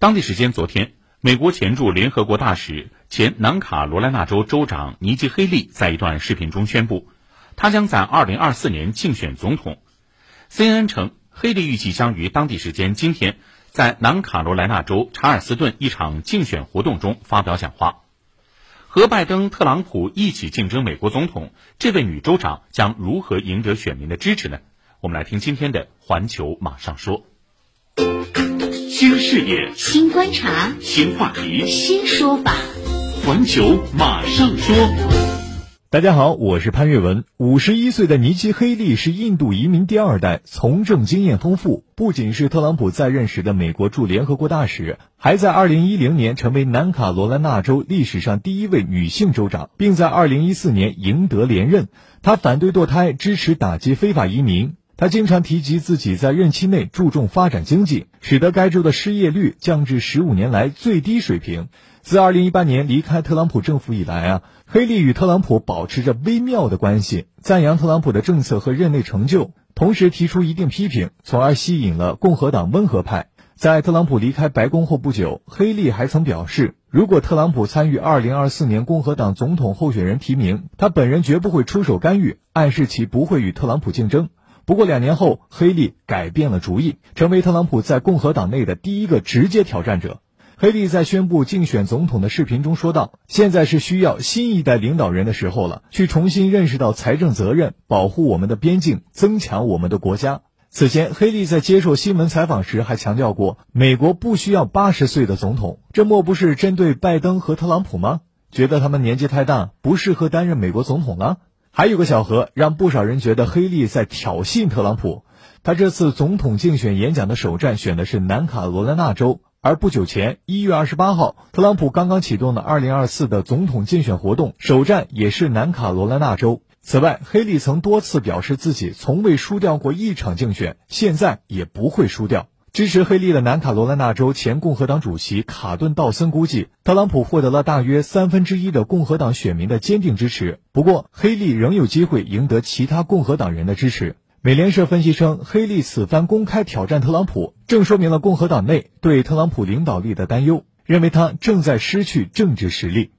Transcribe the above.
当地时间昨天，美国前驻联合国大使、前南卡罗来纳州州长尼基·黑利在一段视频中宣布，他将在2024年竞选总统。CNN 称，黑利预计将于当地时间今天在南卡罗来纳州查尔斯顿一场竞选活动中发表讲话。和拜登、特朗普一起竞争美国总统，这位女州长将如何赢得选民的支持呢？我们来听今天的《环球马上说》。新视野、新观察、新话题、新说法，环球马上说。大家好，我是潘越文。五十一岁的尼基·黑利是印度移民第二代，从政经验丰富，不仅是特朗普在任时的美国驻联合国大使，还在二零一零年成为南卡罗来纳州历史上第一位女性州长，并在二零一四年赢得连任。她反对堕胎，支持打击非法移民。他经常提及自己在任期内注重发展经济，使得该州的失业率降至十五年来最低水平。自二零一八年离开特朗普政府以来啊，黑利与特朗普保持着微妙的关系，赞扬特朗普的政策和任内成就，同时提出一定批评，从而吸引了共和党温和派。在特朗普离开白宫后不久，黑利还曾表示，如果特朗普参与二零二四年共和党总统候选人提名，他本人绝不会出手干预，暗示其不会与特朗普竞争。不过两年后，黑利改变了主意，成为特朗普在共和党内的第一个直接挑战者。黑利在宣布竞选总统的视频中说道：“现在是需要新一代领导人的时候了，去重新认识到财政责任，保护我们的边境，增强我们的国家。”此前，黑利在接受新闻采访时还强调过：“美国不需要八十岁的总统。”这莫不是针对拜登和特朗普吗？觉得他们年纪太大，不适合担任美国总统了？还有个小何，让不少人觉得黑利在挑衅特朗普。他这次总统竞选演讲的首站选的是南卡罗来纳州，而不久前一月二十八号，特朗普刚刚启动的二零二四的总统竞选活动首站也是南卡罗来纳州。此外，黑利曾多次表示自己从未输掉过一场竞选，现在也不会输掉。支持黑利的南卡罗来纳州前共和党主席卡顿·道森估计，特朗普获得了大约三分之一的共和党选民的坚定支持。不过，黑利仍有机会赢得其他共和党人的支持。美联社分析称，黑利此番公开挑战特朗普，正说明了共和党内对特朗普领导力的担忧，认为他正在失去政治实力。